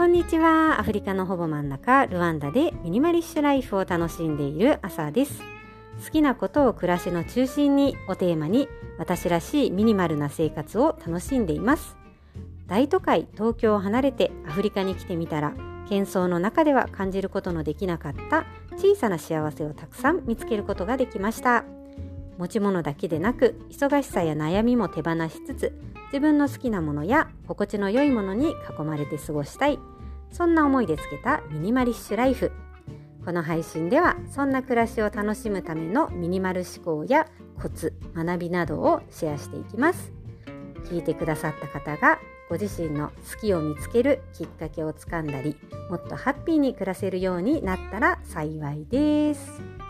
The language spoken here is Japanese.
こんにちは。アフリカのほぼ真ん中ルワンダでミニマリッシュライフを楽しんでいる朝です。好きなことを暮らしの中心にをテーマに私らしいミニマルな生活を楽しんでいます。大都会東京を離れてアフリカに来てみたら喧騒の中では感じることのできなかった小さな幸せをたくさん見つけることができました。持ち物だけでなく忙しさや悩みも手放しつつ自分の好きなものや心地の良いものに囲まれて過ごしたい。そんな思いでつけたミニマリッシュライフ。この配信ではそんな暮らしを楽しむためのミニマル思考やコツ学びなどをシェアしていきます。聞いてくださった方がご自身の好きを見つけるきっかけをつかんだりもっとハッピーに暮らせるようになったら幸いです。